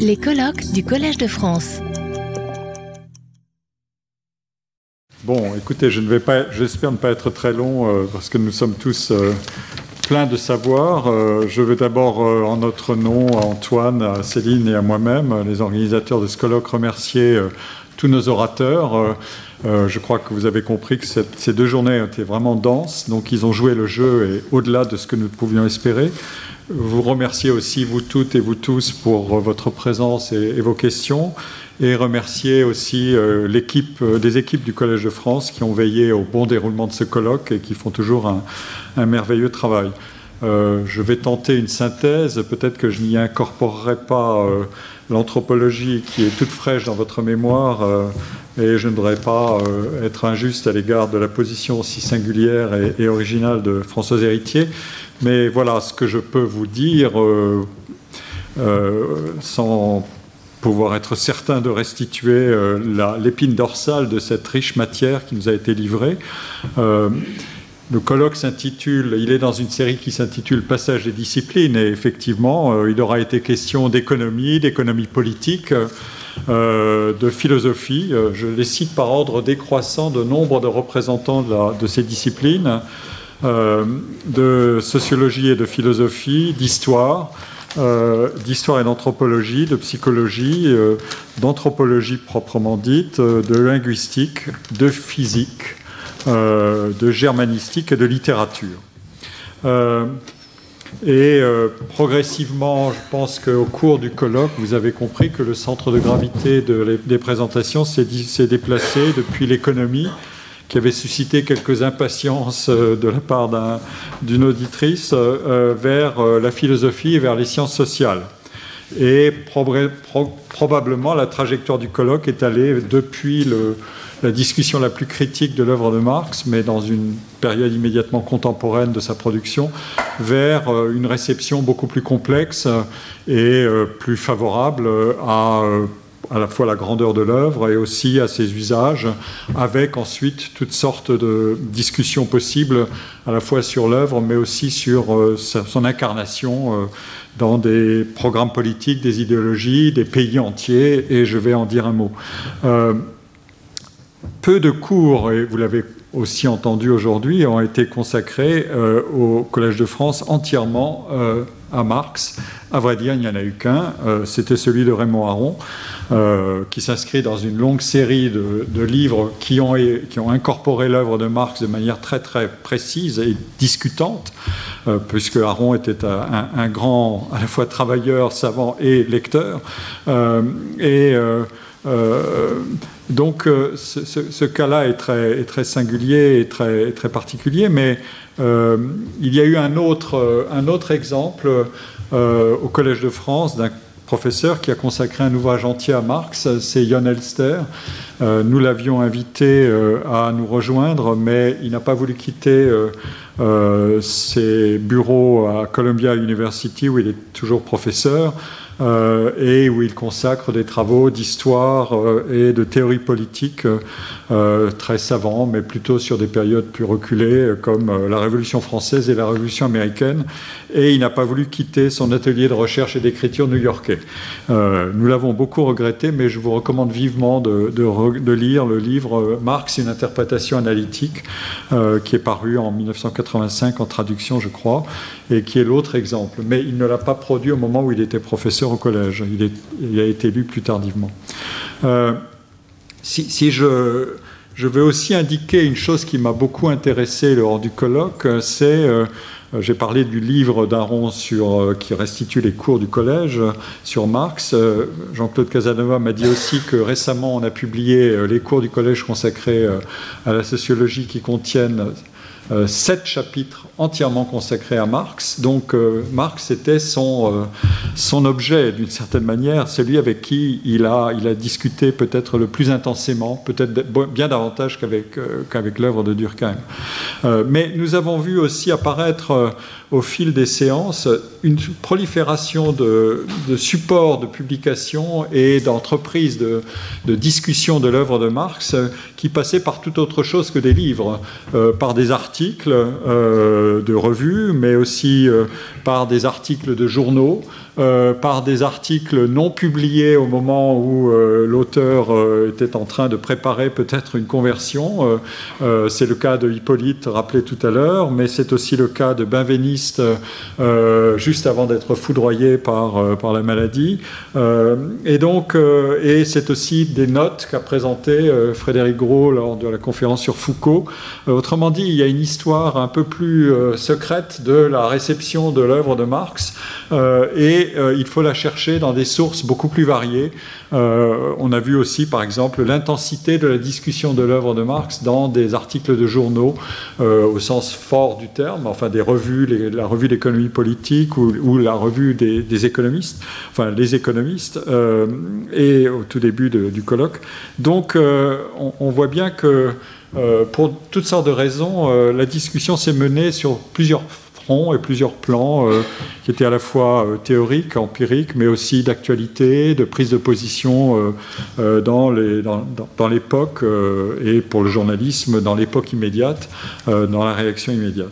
Les colloques du Collège de France. Bon, écoutez, j'espère ne pas être très long euh, parce que nous sommes tous euh, pleins de savoir. Euh, je veux d'abord, en notre nom, à Antoine, à Céline et à moi-même, les organisateurs de ce colloque, remercier tous nos orateurs. je crois que vous avez compris que ces deux journées étaient vraiment denses, donc ils ont joué le jeu et au-delà de ce que nous pouvions espérer vous remercier aussi, vous toutes et vous tous, pour votre présence et, vos questions, et remercier aussi euh, l'équipe, euh, des équipes du Collège de France qui ont veillé au bon déroulement de ce colloque et qui font toujours un, merveilleux travail. Euh, je vais tenter une synthèse, peut-être que je n'y incorporerai pas l'anthropologie qui est toute fraîche dans votre mémoire, et je ne voudrais pas être injuste à l'égard de la position aussi singulière et, et originale de Françoise Héritier. Mais voilà ce que je peux vous dire euh, euh, sans pouvoir être certain de restituer euh, l'épine dorsale de cette riche matière qui nous a été livrée. Le colloque s'intitule, il est dans une série qui s'intitule Passage des disciplines, et effectivement, il aura été question d'économie, d'économie politique, de philosophie. je les cite par ordre décroissant de nombre de représentants de, ces disciplines. Euh, de sociologie et de philosophie, d'histoire, euh, d'histoire et d'anthropologie, de psychologie, euh, d'anthropologie proprement dite, de linguistique, de physique, de germanistique et de littérature. Et progressivement, je pense qu'au cours du colloque, vous avez compris que le centre de gravité des présentations s'est déplacé depuis l'économie qui avait suscité quelques impatiences euh, de la part d'une auditrice euh, euh, vers la philosophie et vers les sciences sociales. Et probablement la trajectoire du colloque est allée depuis la discussion la plus critique de l'œuvre de Marx, mais dans une période immédiatement contemporaine de sa production, vers une réception beaucoup plus complexe et plus favorable à à la fois la grandeur de l'œuvre et aussi à ses usages, avec ensuite toutes sortes de discussions possibles, à la fois sur l'œuvre, mais aussi sur euh, son incarnation euh, dans des programmes politiques, des idéologies, des pays entiers, et je vais en dire un mot. Euh, peu de cours, et vous l'avez aussi entendu aujourd'hui, ont été consacrés au Collège de France entièrement à Marx. À vrai dire, il n'y en a eu qu'un, c'était celui de Raymond Aron. Euh, qui s'inscrit dans une longue série de, livres qui ont, qui ont incorporé l'œuvre de Marx de manière très très précise et discutante, euh, puisque Aron était un, grand, à la fois travailleur, savant et lecteur. Euh, donc ce, cas-là est très, singulier et très, particulier, mais il y a eu un autre, autre exemple au Collège de France d'un professeur qui a consacré un ouvrage entier à Marx, c'est Jon Elster. Euh, nous l'avions invité euh, à nous rejoindre, mais il n'a pas voulu quitter euh, ses bureaux à Columbia University, où il est toujours professeur. Euh, et où il consacre des travaux d'histoire euh, et de théorie politique euh, très savants, mais plutôt sur des périodes plus reculées comme la Révolution française et la Révolution américaine. Et il n'a pas voulu quitter son atelier de recherche et d'écriture new-yorkais. nous l'avons beaucoup regretté, mais je vous recommande vivement de, de, lire le livre Marx, une interprétation analytique, qui est paru en 1985 en traduction, je crois, et qui est l'autre exemple. Mais il ne l'a pas produit au moment où il était professeur au collège. Il, a été lu plus tardivement. Euh, si, je, je, veux aussi indiquer une chose qui m'a beaucoup intéressé lors du colloque, c'est euh, j'ai parlé du livre d'Aron euh, qui restitue les cours du collège sur Marx. Jean-Claude Casanova m'a dit aussi que récemment on a publié les cours du collège consacrés à la sociologie qui contiennent sept chapitres entièrement consacré à Marx. Donc euh, Marx était son, euh, son objet d'une certaine manière, celui avec qui il a, discuté peut-être le plus intensément, peut-être bien davantage qu'avec euh, qu'avec l'œuvre de Durkheim. mais nous avons vu aussi apparaître au fil des séances une prolifération de, supports de publication et d'entreprises de, discussion de l'œuvre de Marx qui passaient par tout autre chose que des livres, par des articles de revues, mais aussi euh, par des articles de journaux, euh, par des articles non publiés au moment où euh, l'auteur était en train de préparer peut-être une conversion. c'est le cas de Hippolyte rappelé tout à l'heure, mais c'est aussi le cas de Benveniste juste avant d'être foudroyé par, par la maladie. et donc, et c'est aussi des notes qu'a présentées Frédéric Gros lors de la conférence sur Foucault. autrement dit, il y a une histoire un peu plus secrète de la réception de l'œuvre de Marx et euh, il faut la chercher dans des sources beaucoup plus variées. Euh, on a vu aussi, par exemple, l'intensité de la discussion de l'œuvre de Marx dans des articles de journaux, euh, au sens fort du terme, enfin des revues, la revue d'économie politique ou, la revue des, économistes, enfin les économistes, et au tout début du colloque. Donc, on, on, voit bien que pour toutes sortes de raisons, la discussion s'est menée sur plusieurs et plusieurs plans euh, qui étaient à la fois euh, théoriques, empiriques, mais aussi d'actualité, de prise de position euh, dans, l'époque et pour le journalisme dans l'époque immédiate, dans la réaction immédiate.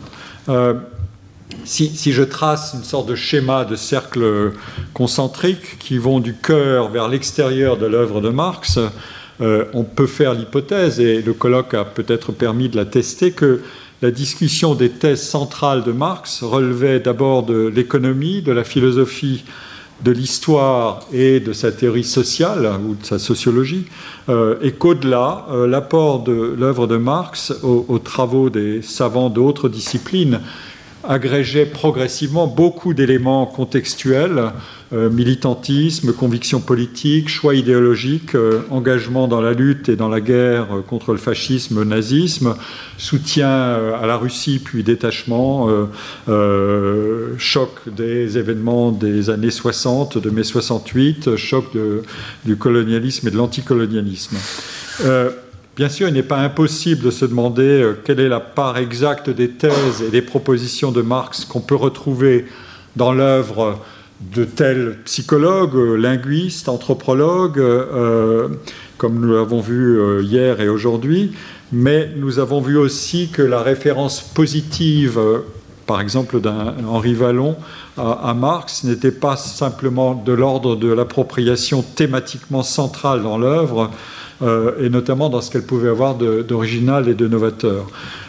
Si, je trace une sorte de schéma de cercle concentrique qui vont du cœur vers l'extérieur de l'œuvre de Marx, on peut faire l'hypothèse, et le colloque a peut-être permis de la tester, que la discussion des thèses centrales de Marx relevait d'abord de l'économie, de la philosophie, de l'histoire et de sa théorie sociale ou de sa sociologie, euh, et qu'au-delà, euh, l'apport de l'œuvre de Marx aux, travaux des savants d'autres disciplines agrégeait progressivement beaucoup d'éléments contextuels euh, militantisme, conviction politique, choix idéologique, euh, engagement dans la lutte et dans la guerre euh, contre le fascisme, le nazisme, soutien à la Russie puis détachement, choc des événements des années 60, de mai 68, choc du colonialisme et de l'anticolonialisme. Bien sûr, il n'est pas impossible de se demander quelle est la part exacte des thèses et des propositions de Marx qu'on peut retrouver dans l'œuvre de tels psychologues, linguistes, anthropologues, euh, comme nous l'avons vu euh, hier et aujourd'hui, mais nous avons vu aussi que la référence positive, euh, par exemple d'Henri Vallon, à, Marx n'était pas simplement de l'ordre de l'appropriation thématiquement centrale dans l'œuvre, et notamment dans ce qu'elle pouvait avoir d'original et de novateur.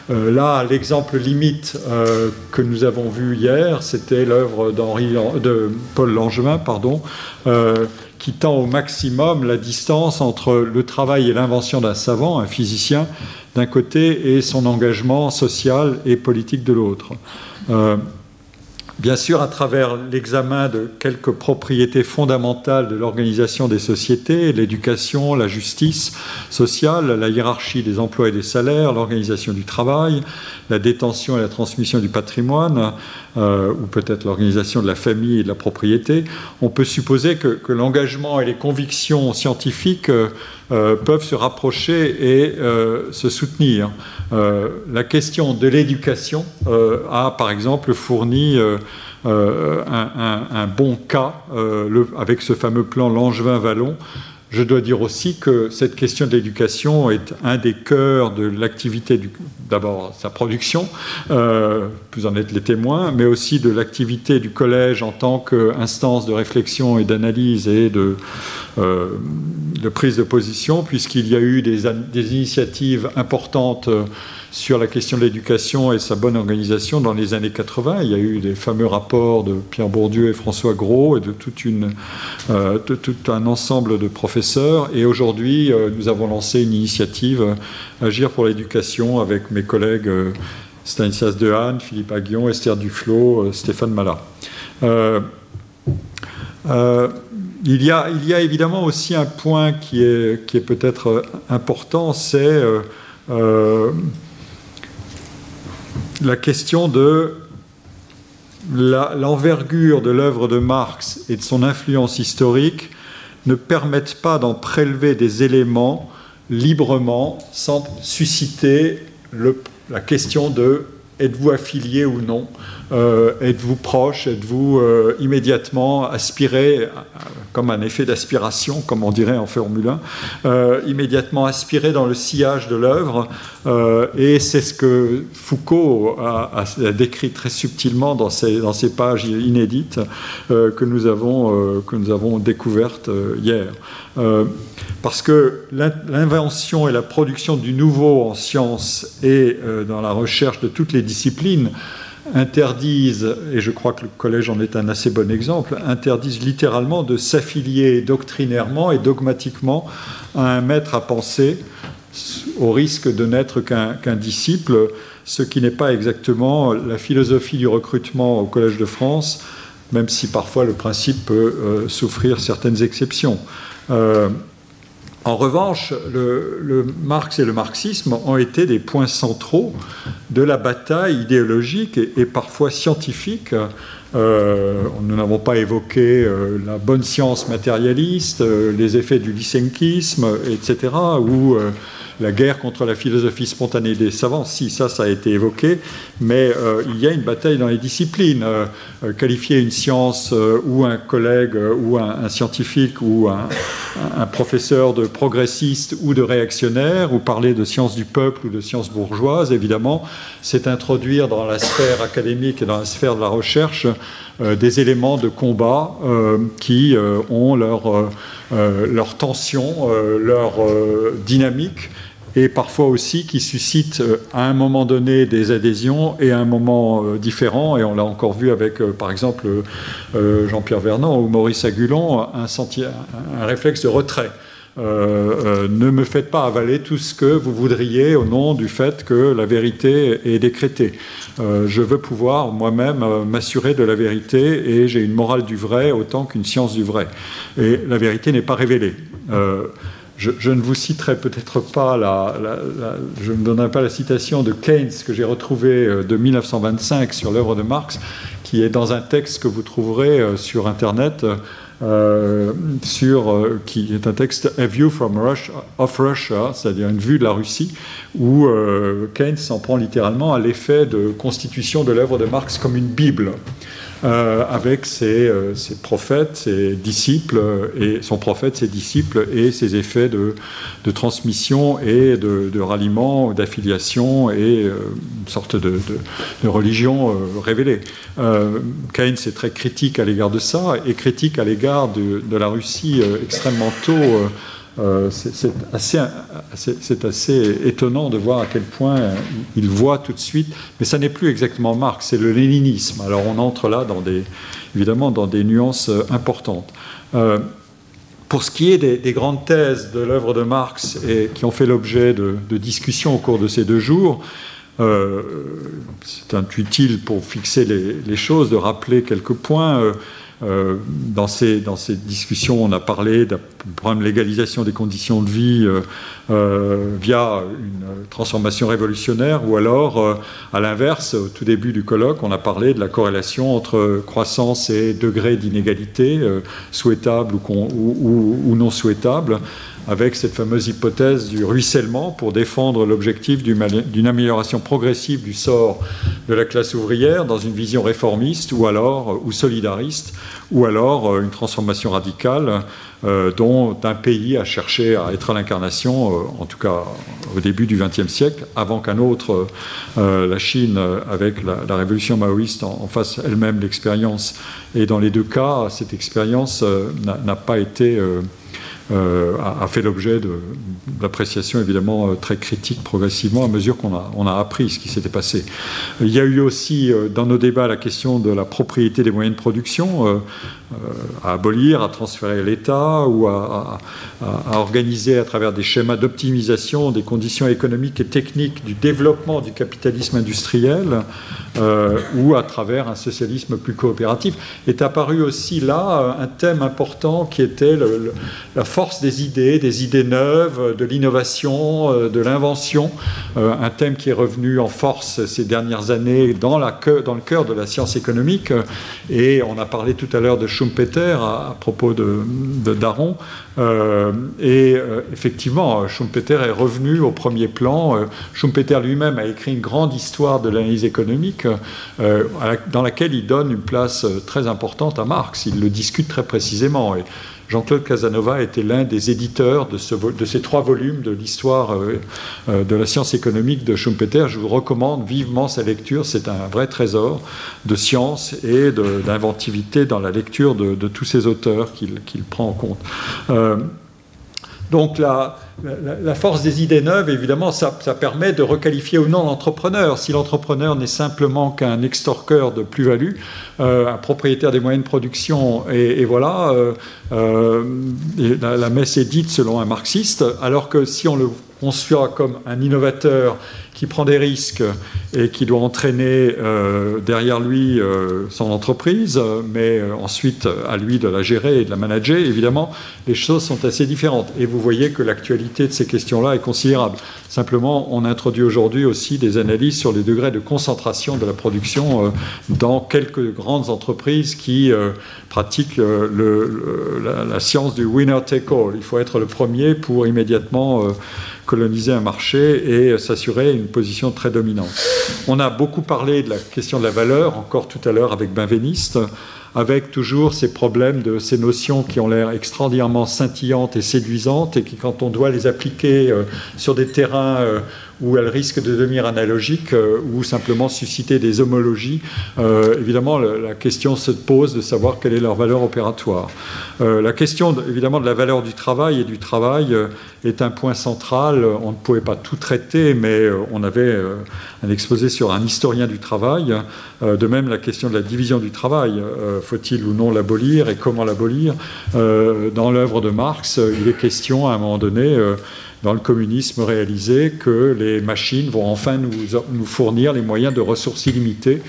Euh, là, l'exemple limite euh, que nous avons vu hier, c'était l'œuvre de Paul Langevin, pardon, euh, qui tend au maximum la distance entre le travail et l'invention d'un savant, un physicien, d'un côté, et son engagement social et politique de l'autre. Bien sûr, à travers l'examen de quelques propriétés fondamentales de l'organisation des sociétés, l'éducation, la justice sociale, la hiérarchie des emplois et des salaires, l'organisation du travail, la détention et la transmission du patrimoine, euh, ou peut-être l'organisation de la famille et de la propriété, on peut supposer que, l'engagement et les convictions scientifiques euh, peuvent se rapprocher et euh, se soutenir. la question de l'éducation a, par exemple, fourni un, bon cas avec ce fameux plan Langevin-Vallon je dois dire aussi que cette question de l'éducation est un des cœurs de l'activité, d'abord sa production, euh, vous en êtes les témoins, mais aussi de l'activité du collège en tant qu'instance de réflexion et d'analyse et de, euh, de, prise de position, puisqu'il y a eu des, initiatives importantes sur la question de l'éducation et sa bonne organisation dans les années 80. Il y a eu des fameux rapports de Pierre Bourdieu et François Gros et de, euh, tout un ensemble de professeurs. Et aujourd'hui, euh, nous avons lancé une initiative euh, Agir pour l'éducation avec mes collègues Stanislas Dehaene, Philippe Aguillon, Esther Duflo, Stéphane Mala. Il, y a, évidemment aussi un point qui est, qui est peut-être important, c'est la question de l'envergure de l'œuvre de Marx et de son influence historique ne permettent pas d'en prélever des éléments librement sans susciter la question de êtes-vous affilié ou non euh, êtes-vous proche, êtes-vous euh, immédiatement aspiré, euh, comme un effet d'aspiration, comme on dirait en Formule 1, immédiatement aspiré dans le sillage de l'œuvre. et c'est ce que Foucault a, décrit très subtilement dans ces, pages inédites que, nous avons, que nous avons découvertes hier. parce que l'invention et la production du nouveau en sciences et dans la recherche de toutes les disciplines interdisent, et je crois que le collège en est un assez bon exemple, interdisent littéralement de s'affilier doctrinairement et dogmatiquement à un maître à penser au risque de n'être qu'un disciple, ce qui n'est pas exactement la philosophie du recrutement au Collège de France, même si parfois le principe peut euh, souffrir certaines exceptions. Euh, en revanche, le, Marx et le marxisme ont été des points centraux de la bataille idéologique et, parfois scientifique. Euh, nous n'avons pas évoqué euh, la bonne science matérialiste, euh, les effets du lysenkisme, etc., ou la guerre contre la philosophie spontanée des savants, si ça, ça a été évoqué, mais il y a une bataille dans les disciplines. Qualifier une science ou un collègue ou un, scientifique ou un, professeur de progressiste ou de réactionnaire, ou parler de science du peuple ou de science bourgeoise, évidemment, c'est introduire dans la sphère académique et dans la sphère de la recherche des éléments de combat qui ont leur, tension, leur dynamique et parfois aussi qui suscite euh, à un moment donné des adhésions et à un moment euh, différent. Et on l'a encore vu avec, euh, par exemple, Jean-Pierre Vernant ou Maurice Agulon, un réflexe de retrait. ne me faites pas avaler tout ce que vous voudriez au nom du fait que la vérité est décrétée. Je veux pouvoir moi-même m'assurer de la vérité et j'ai une morale du vrai autant qu'une science du vrai. Et la vérité n'est pas révélée. Je, ne vous citerai peut-être pas la, je ne donnerai pas la citation de Keynes que j'ai retrouvée euh, de 1925 sur l'œuvre de Marx, qui est dans un texte que vous trouverez euh, sur Internet, euh, sur, qui est un texte A View from Russia, of Russia, c'est-à-dire une vue de la Russie, où Keynes s'en prend littéralement à l'effet de constitution de l'œuvre de Marx comme une Bible. Euh, avec euh, ses, prophètes, ses disciples, et son prophète, ses disciples, et ses effets de, transmission et de, ralliement, d'affiliation et euh, une sorte de, religion révélée. Keynes est très critique à l'égard de ça, et critique à l'égard de, la Russie extrêmement tôt euh, c'est assez, étonnant de voir à quel point il voit tout de suite, mais ça n'est plus exactement Marx, c'est le léninisme. Alors on entre là évidemment dans des nuances euh, importantes. Euh, pour ce qui est des, grandes thèses de l'œuvre de Marx et qui ont fait l'objet de, discussions au cours de ces deux jours, c'est utile pour fixer les, choses de rappeler quelques points. Euh, dans, ces, dans ces discussions, on a parlé d'un problème de légalisation des conditions de vie euh, euh, via une transformation révolutionnaire, ou alors, à l'inverse, au tout début du colloque, on a parlé de la corrélation entre croissance et degré d'inégalité, souhaitable ou, ou, non souhaitable avec cette fameuse hypothèse du ruissellement pour défendre l'objectif d'une amélioration progressive du sort de la classe ouvrière dans une vision réformiste ou alors ou solidariste ou alors euh, une transformation radicale euh, dont un pays a cherché à être à l'incarnation, euh, en tout cas au début du XXe siècle, avant qu'un autre, la Chine, avec la, révolution maoïste, en, fasse elle-même l'expérience. Et dans les deux cas, cette expérience n'a pas été euh, a, fait l'objet d'appréciations évidemment euh, très critiques progressivement à mesure qu'on a, on a appris ce qui s'était passé. Il y a eu aussi euh, dans nos débats la question de la propriété des moyens de production à abolir, à transférer l'État ou à, organiser à travers des schémas d'optimisation des conditions économiques et techniques du développement du capitalisme industriel ou à travers un socialisme plus coopératif. Est apparu aussi là un thème important qui était la force des idées, des idées neuves, de l'innovation, euh, de l'invention, euh, un thème qui est revenu en force ces dernières années dans, dans le cœur de la science économique. Et on a parlé tout à l'heure de Schumpeter à, propos de, Daron. et effectivement, Schumpeter est revenu au premier plan. Schumpeter lui-même a écrit une grande histoire de l'analyse économique dans laquelle il donne une place très importante à Marx. Il le discute très précisément. Et, Jean-Claude Casanova était l'un des éditeurs de, ces trois volumes de l'histoire euh, euh, de la science économique de Schumpeter. Je vous recommande vivement sa lecture. C'est un vrai trésor de science et d'inventivité dans la lecture de, tous ces auteurs qu'il prend en compte. Euh, donc la, force des idées neuves, évidemment, ça, permet de requalifier ou non l'entrepreneur. Si l'entrepreneur n'est simplement qu'un extorqueur de plus-value, euh, un propriétaire des moyens de production, et, voilà, euh, euh, la, messe est dite selon un marxiste, alors que si on le conçoit comme un innovateur qui prend des risques et qui doit entraîner euh, derrière lui euh, son entreprise, mais euh, ensuite à lui de la gérer et de la manager, évidemment, les choses sont assez différentes. Et vous voyez que l'actualité de ces questions-là est considérable. Simplement, on introduit aujourd'hui aussi des analyses sur les degrés de concentration de la production dans quelques grandes entreprises qui pratiquent la, la, science du winner take all. Il faut être le premier pour immédiatement coloniser un marché et s'assurer une position très dominante. On a beaucoup parlé de la question de la valeur, encore tout à l'heure avec Benveniste, avec toujours ces problèmes de ces notions qui ont l'air extraordinairement scintillantes et séduisantes et qui, quand on doit les appliquer euh, sur des terrains euh, où elles risquent de devenir analogiques euh, ou simplement susciter des homologies, évidemment, la question se pose de savoir quelle est leur valeur opératoire. la question, évidemment, de la valeur du travail et du travail est un point central. On ne pouvait pas tout traiter, mais on avait un exposé sur un historien du travail. De même, la question de la division du travail faut-il ou non l'abolir et comment l'abolir? Euh, Dans l'œuvre de Marx, il est question à un moment donné, euh, dans le communisme réalisé, que les machines vont enfin nous, fournir les moyens de ressources illimitées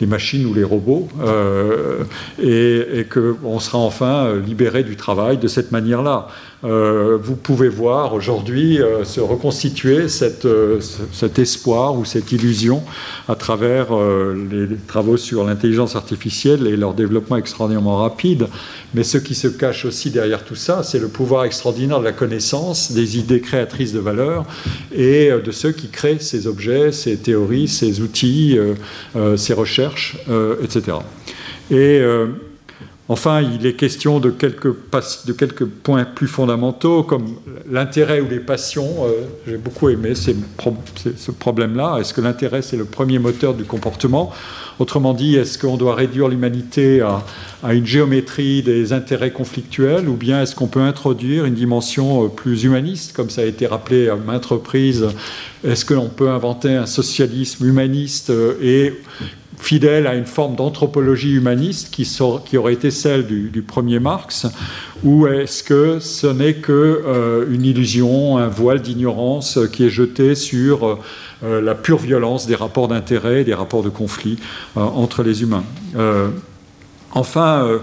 les machines ou les robots, euh, et, et qu'on sera enfin libéré du travail de cette manière-là. Euh, vous pouvez voir aujourd'hui euh, se reconstituer euh, cet espoir ou cette illusion à travers les, travaux sur l'intelligence artificielle et leur développement extraordinairement rapide. Mais ce qui se cache aussi derrière tout ça, c'est le pouvoir extraordinaire de la connaissance, des idées créatrices de valeur et de ceux qui créent ces objets, ces théories, ces outils, ces recherches, etc. Et Enfin, il est question de quelques, points plus fondamentaux, comme l'intérêt ou les passions. Euh, j'ai beaucoup aimé ce problème-là. Est-ce que l'intérêt, c'est le premier moteur du comportement? Autrement dit, est-ce qu'on doit réduire l'humanité à, à, une géométrie des intérêts conflictuels, ou bien est-ce qu'on peut introduire une dimension euh, plus humaniste, comme ça a été rappelé à maintes reprises? Est-ce qu'on peut inventer un socialisme humaniste euh, et fidèle à une forme d'anthropologie humaniste qui, aurait été celle du, premier Marx, ou est-ce que ce n'est qu'une euh, une illusion, un voile d'ignorance qui est jeté sur euh, la pure violence des rapports d'intérêt, des rapports de conflit euh, entre les humains? Enfin,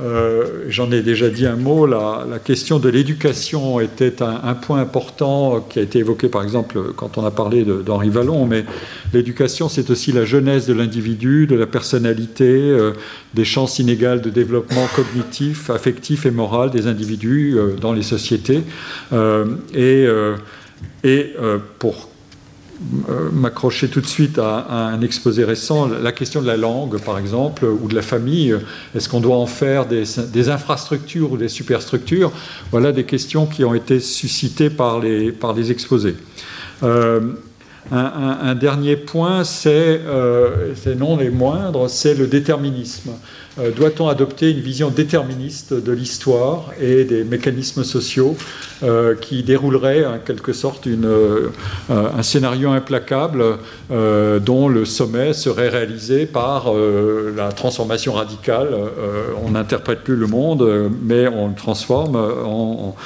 euh, j'en ai déjà dit un mot, la, question de l'éducation était un, point important qui a été évoqué par exemple quand on a parlé d'Henri Vallon, mais l'éducation c'est aussi la jeunesse de l'individu, de la personnalité, euh, des chances inégales de développement cognitif, affectif et moral des individus euh, dans les sociétés. et, et pour m'accrocher tout de suite à, un exposé récent, la question de la langue, par exemple, ou de la famille. Est-ce qu'on doit en faire des, infrastructures ou des superstructures? Voilà des questions qui ont été suscitées par les, par exposés. Euh, un, dernier point, c'est, euh, non les moindres, c'est le déterminisme. Euh, doit-on adopter une vision déterministe de l'histoire et des mécanismes sociaux euh, qui déroulerait en quelque sorte euh, un scénario implacable dont le sommet serait réalisé par la transformation radicale On n'interprète plus le monde, mais on le transforme en,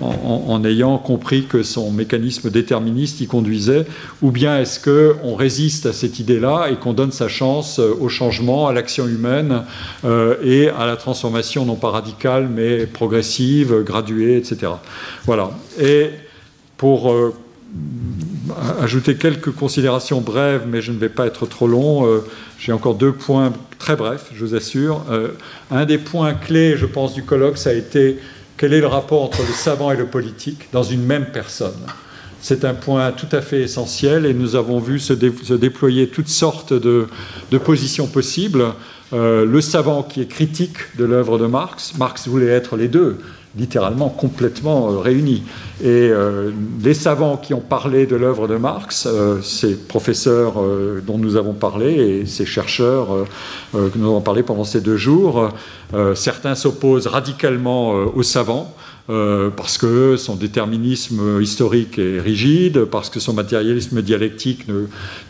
en, ayant compris que son mécanisme déterministe y conduisait, ou bien est-ce qu'on résiste à cette idée-là et qu'on donne sa chance au changement, à l'action humaine euh, et à la transformation non pas radicale mais progressive, graduée, etc. Voilà. Et pour euh, ajouter quelques considérations brèves, mais je ne vais pas être trop long. J'ai encore deux points très brefs, je vous assure. un des points clés, je pense, du colloque, ça a été quel est le rapport entre le savant et le politique dans une même personne. C'est un point tout à fait essentiel et nous avons vu se, déployer toutes sortes de, positions possibles. Euh, le savant qui est critique de l'œuvre de Marx, Marx voulait être les deux, littéralement complètement euh, réunis. Et euh, les savants qui ont parlé de l'œuvre de Marx, ces professeurs dont nous avons parlé et ces chercheurs que nous avons parlé pendant ces deux jours, certains s'opposent radicalement aux savants. Euh, parce que son déterminisme historique est rigide, parce que son matérialisme dialectique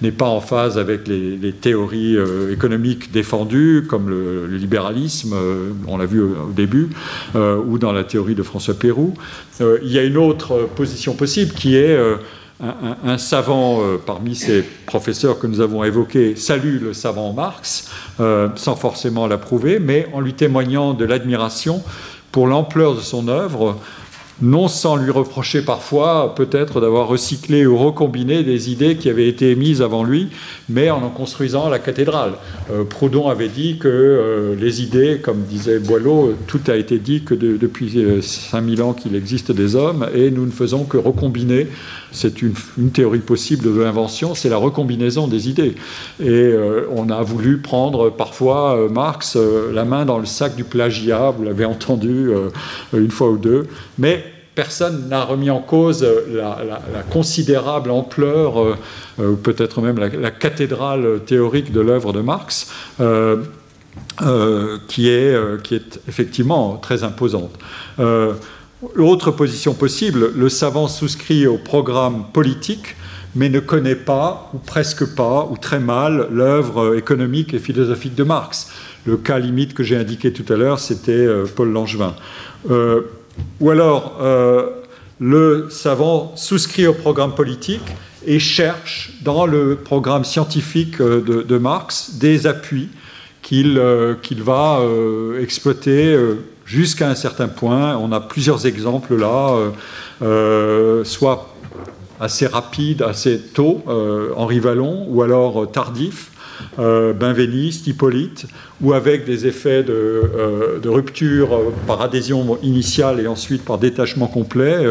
n'est pas en phase avec les, théories euh, économiques défendues, comme le, libéralisme, euh, on l'a vu au, début, ou dans la théorie de François Pérou. il y a une autre position possible qui est un, savant parmi ces professeurs que nous avons évoqués salue le savant Marx, sans forcément l'approuver, mais en lui témoignant de l'admiration pour l'ampleur de son œuvre, non sans lui reprocher parfois peut-être d'avoir recyclé ou recombiné des idées qui avaient été émises avant lui, mais en en construisant la cathédrale. Euh, Proudhon avait dit que euh, les idées, comme disait Boileau, tout a été dit que depuis 5000 euh, ans qu'il existe des hommes, et nous ne faisons que recombiner. C'est une, théorie possible de l'invention, c'est la recombinaison des idées. Et on a voulu prendre parfois Marx la main dans le sac du plagiat, vous l'avez entendu une fois ou deux, mais personne n'a remis en cause la, considérable ampleur, euh, euh, peut-être même la, cathédrale théorique de l'œuvre de Marx, euh, qui, est, qui, est, effectivement très imposante. Autre position possible, le savant souscrit au programme politique, mais ne connaît pas, ou presque pas, ou très mal, l'œuvre économique et philosophique de Marx. Le cas limite que j'ai indiqué tout à l'heure, c'était Paul Langevin. Ou alors, euh, le savant souscrit au programme politique et cherche dans le programme scientifique euh, de, Marx des appuis qu'il euh, va exploiter jusqu'à un certain point. On a plusieurs exemples là, soit assez rapide, assez tôt, Henri Vallon, ou alors tardif, Benveniste, Hippolyte, ou avec des effets de, euh, rupture euh, par adhésion initiale et ensuite par détachement complet.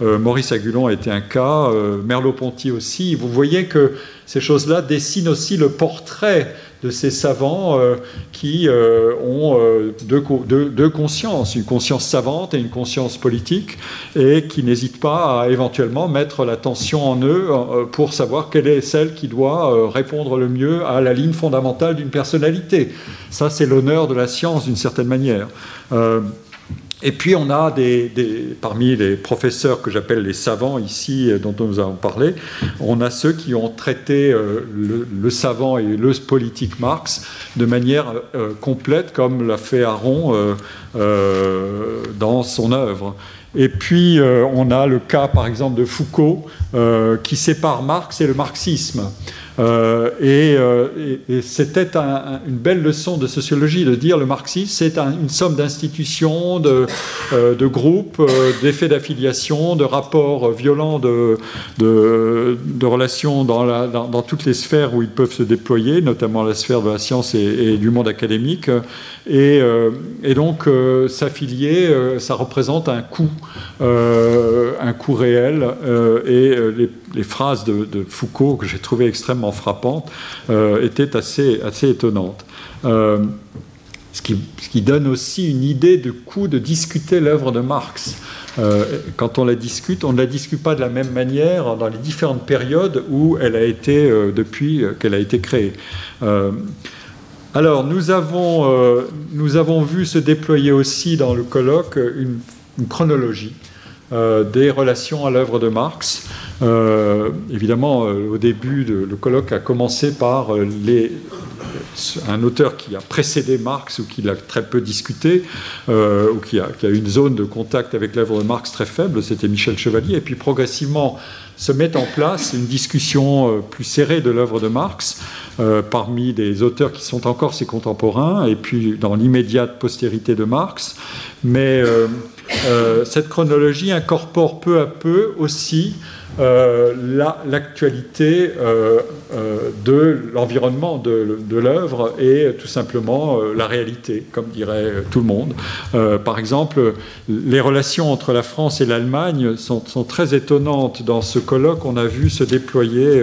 Euh, Maurice Agulon a été un cas, Merleau-Ponty aussi. Vous voyez que ces choses-là dessinent aussi le portrait de ces savants euh, qui euh, ont euh, deux, consciences, une conscience savante et une conscience politique, et qui n'hésitent pas à éventuellement mettre l'attention en eux pour savoir quelle est celle qui doit répondre le mieux à la ligne fondamentale d'une personnalité. Ça, c'est l'honneur de la science d'une certaine manière. Et puis on a parmi les professeurs que j'appelle les savants ici, euh, dont nous avons parlé, on a ceux qui ont traité euh, le, savant et le politique Marx de manière euh, complète, comme l'a fait Aron dans son œuvre. Et puis on a le cas par exemple de Foucault qui sépare Marx et le marxisme. Euh, euh, et, c'était une belle leçon de sociologie de dire le marxisme, c'est une somme d'institutions, de, euh, groupes, d'effets d'affiliation, de rapports violents de, relations dans, toutes les sphères où ils peuvent se déployer, notamment la sphère de la science et, du monde académique. Et, et donc s'affilier, ça représente un coût, un coût réel. et les, les phrases de, Foucault que j'ai trouvées extrêmement frappantes euh, étaient assez, assez étonnantes. Euh, ce, qui, donne aussi une idée de coût de discuter l'œuvre de Marx. Euh, quand on la discute, on ne la discute pas de la même manière dans les différentes périodes où elle a été depuis qu'elle a été créée. alors, nous avons, nous avons vu se déployer aussi dans le colloque une chronologie des relations à l'œuvre de Marx. Euh, évidemment, euh, au début, le colloque a commencé par euh, un auteur qui a précédé Marx ou qui l'a très peu discuté, ou qui a, qui a, une zone de contact avec l'œuvre de Marx très faible, c'était Michel Chevalier. Et puis progressivement se met en place une discussion plus serrée de l'œuvre de Marx parmi des auteurs qui sont encore ses contemporains, et puis dans l'immédiate postérité de Marx. Mais cette chronologie incorpore peu à peu aussi l'actualité de l'environnement de, l'œuvre et tout simplement la réalité, comme dirait tout le monde. par exemple, les relations entre la France et l'Allemagne sont, très étonnantes. Dans ce colloque, on a vu se déployer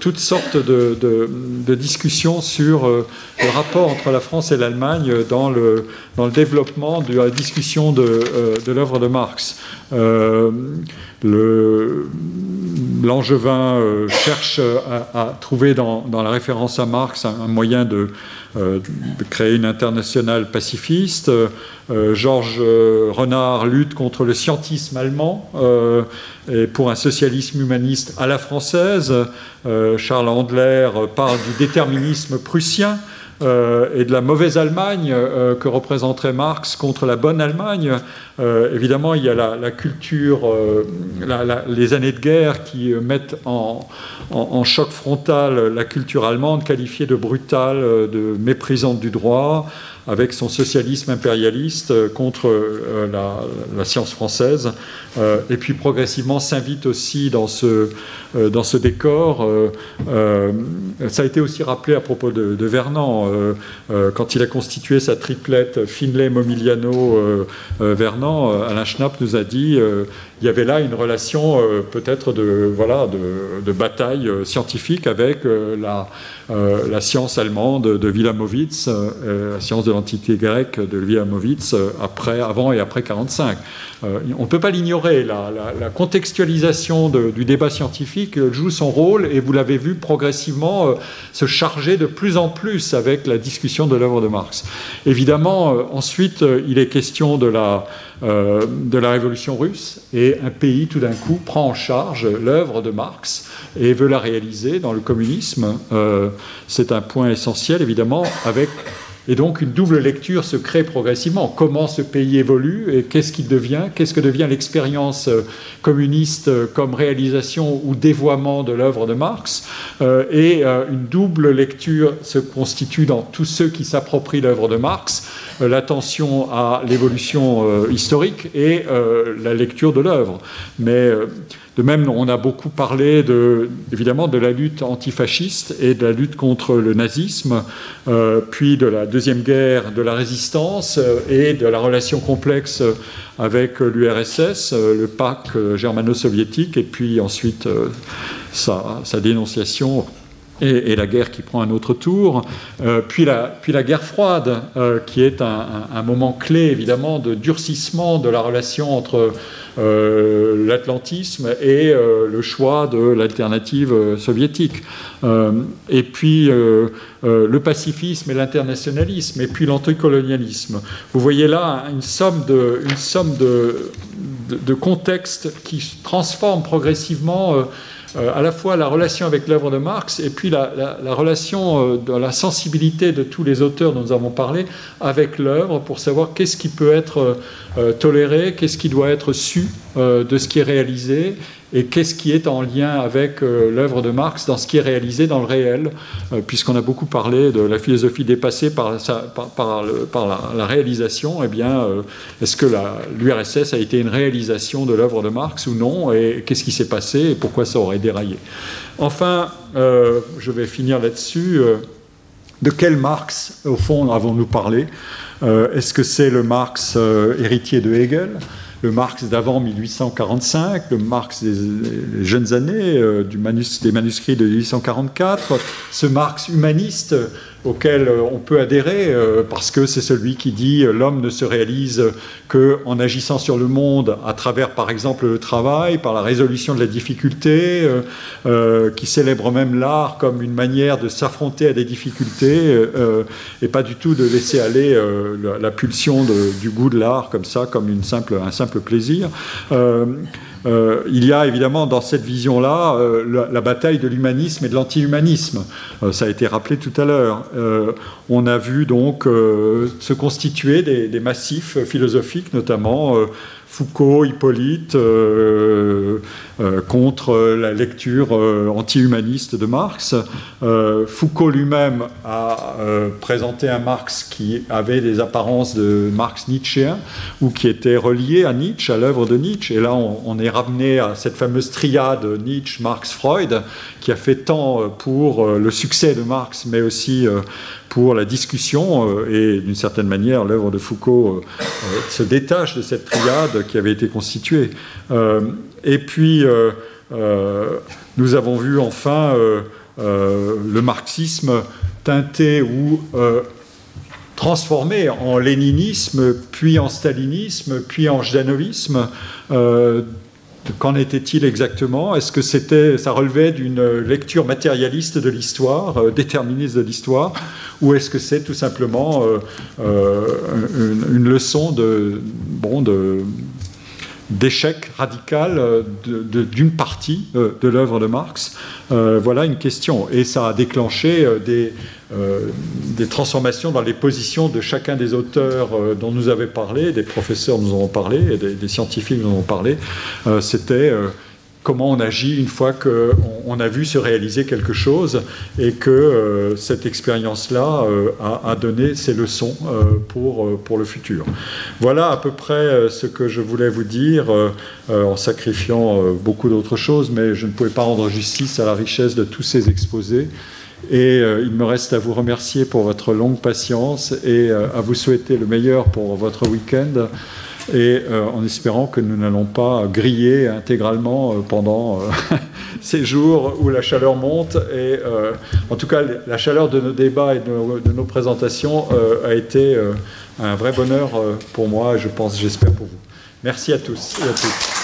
toutes sortes de, discussions sur le rapport entre la France et l'Allemagne dans le, développement de la discussion de, euh, l'œuvre de Marx. Euh, L'Angevin euh, cherche à, trouver dans, la référence à Marx un, moyen de, de, créer une internationale pacifiste. Georges Renard lutte contre le scientisme allemand et pour un socialisme humaniste à la française. Charles Handler parle du déterminisme prussien. Euh, et de la mauvaise Allemagne euh, que représenterait Marx contre la bonne Allemagne. Euh, évidemment, il y a la, culture, les années de guerre qui mettent en, choc frontal la culture allemande qualifiée de brutale, de méprisante du droit, avec son socialisme impérialiste contre la, science française. Et puis progressivement s'invite aussi dans ce, décor. ça a été aussi rappelé à propos de, de Vernant, quand il a constitué sa triplette Finlay, Momigliano, Vernant, Alain Schnapp nous a dit il y avait là une relation peut-être de, voilà, de, de bataille scientifique avec la, la science allemande de Wilamowitz, la science de l'entité grecque de Wilamowitz euh, après, avant et après 45. Euh, on ne peut pas l'ignorer. La, contextualisation du débat scientifique joue son rôle et vous l'avez vu progressivement euh, se charger de plus en plus avec la discussion de l'œuvre de Marx. Évidemment, ensuite, il est question de la, de la révolution russe et un pays tout d'un coup prend en charge l'œuvre de Marx et veut la réaliser dans le communisme. C'est un point essentiel, évidemment, avec et donc une double lecture se crée progressivement. Comment ce pays évolue et qu'est-ce qu'il devient? Qu'est-ce que devient l'expérience euh, communiste euh, comme réalisation ou dévoiement de l'œuvre de Marx? Euh, Et une double lecture se constitue dans tous ceux qui s'approprient l'œuvre de Marx, l'attention à l'évolution historique et la lecture de l'œuvre. Mais de même, on a beaucoup parlé de, évidemment de la lutte antifasciste et de la lutte contre le nazisme, euh, puis de la Deuxième Guerre, de la résistance euh, et de la relation complexe avec l'URSS, euh, le pacte germano-soviétique, et puis ensuite sa, dénonciation et, la guerre qui prend un autre tour, puis, la, puis, la, guerre froide, qui est un, moment clé évidemment de durcissement de la relation entre euh, l'atlantisme et euh, le choix de l'alternative euh, soviétique. et puis le pacifisme et l'internationalisme, et puis l'anticolonialisme. Vous voyez là une somme de, contextes qui transforment progressivement à la fois la relation avec l'œuvre de Marx et puis la, la, relation de la sensibilité de tous les auteurs dont nous avons parlé avec l'œuvre pour savoir qu'est-ce qui peut être euh, tolérer, qu'est-ce qui doit être su euh, de ce qui est réalisé et qu'est-ce qui est en lien avec euh, l'œuvre de Marx dans ce qui est réalisé dans le réel, puisqu'on a beaucoup parlé de la philosophie dépassée par, la, réalisation, eh bien, est-ce que l'URSS a été une réalisation de l'œuvre de Marx ou non, et qu'est-ce qui s'est passé et pourquoi ça aurait déraillé? Enfin, je vais finir là-dessus. de quel Marx, au fond, avons-nous parlé? Euh, est-ce que c'est le Marx euh, héritier de Hegel? Le Marx d'avant 1845, le Marx des, jeunes années, euh, des manuscrits de 1844, ce Marx humaniste auquel euh, on peut adhérer euh, parce que c'est celui qui dit l'homme ne se réalise qu'en agissant sur le monde à travers par exemple le travail, par la résolution de la difficulté, qui célèbre même l'art comme une manière de s'affronter à des difficultés et pas du tout de laisser aller la, pulsion du goût de l'art comme ça, comme une simple, un simple plaisir. Euh, euh, il y a évidemment dans cette vision-là euh, la, bataille de l'humanisme et de l'anti-humanisme. ça a été rappelé tout à l'heure. on a vu donc se constituer des massifs philosophiques, notamment Foucault, Hippolyte, euh, euh, contre la lecture euh, anti-humaniste de Marx. Foucault lui-même a présenté un Marx qui avait des apparences de Marx nietzschéen ou qui était relié à Nietzsche, à l'œuvre de Nietzsche. Et là, on, est ramené à cette fameuse triade Nietzsche, Marx, Freud, qui a fait tant pour le succès de Marx, mais aussi pour la discussion. Et d'une certaine manière, l'œuvre de Foucault se détache de cette triade qui avait été constituée. et puis, nous avons vu enfin le marxisme teinté ou transformé en léninisme, puis en stalinisme, puis en jdanovisme. Euh, qu'en était-il exactement? Est-ce que c'était, ça relevait d'une lecture matérialiste de l'histoire, euh, déterministe de l'histoire, ou est-ce que c'est tout simplement euh, une, une, leçon d'échec radical euh, d'une partie euh, de l'œuvre de Marx? Euh, Voilà une question. Et ça a déclenché des, des, transformations dans les positions de chacun des auteurs dont nous avez parlé, des professeurs nous en ont parlé, des, scientifiques nous en ont parlé. C'était comment on agit une fois qu'on a vu se réaliser quelque chose et que euh, cette expérience-là euh, a, donné ses leçons euh, pour, pour le futur. Voilà à peu près ce que je voulais vous dire en sacrifiant beaucoup d'autres choses, mais je ne pouvais pas rendre justice à la richesse de tous ces exposés. Et il me reste à vous remercier pour votre longue patience et à vous souhaiter le meilleur pour votre week-end et euh, en espérant que nous n'allons pas griller intégralement euh, pendant euh, ces jours où la chaleur monte. Et en tout cas, la chaleur de nos débats et de nos, présentations a été un vrai bonheur pour moi, je pense, j'espère pour vous. Merci à tous et à toutes.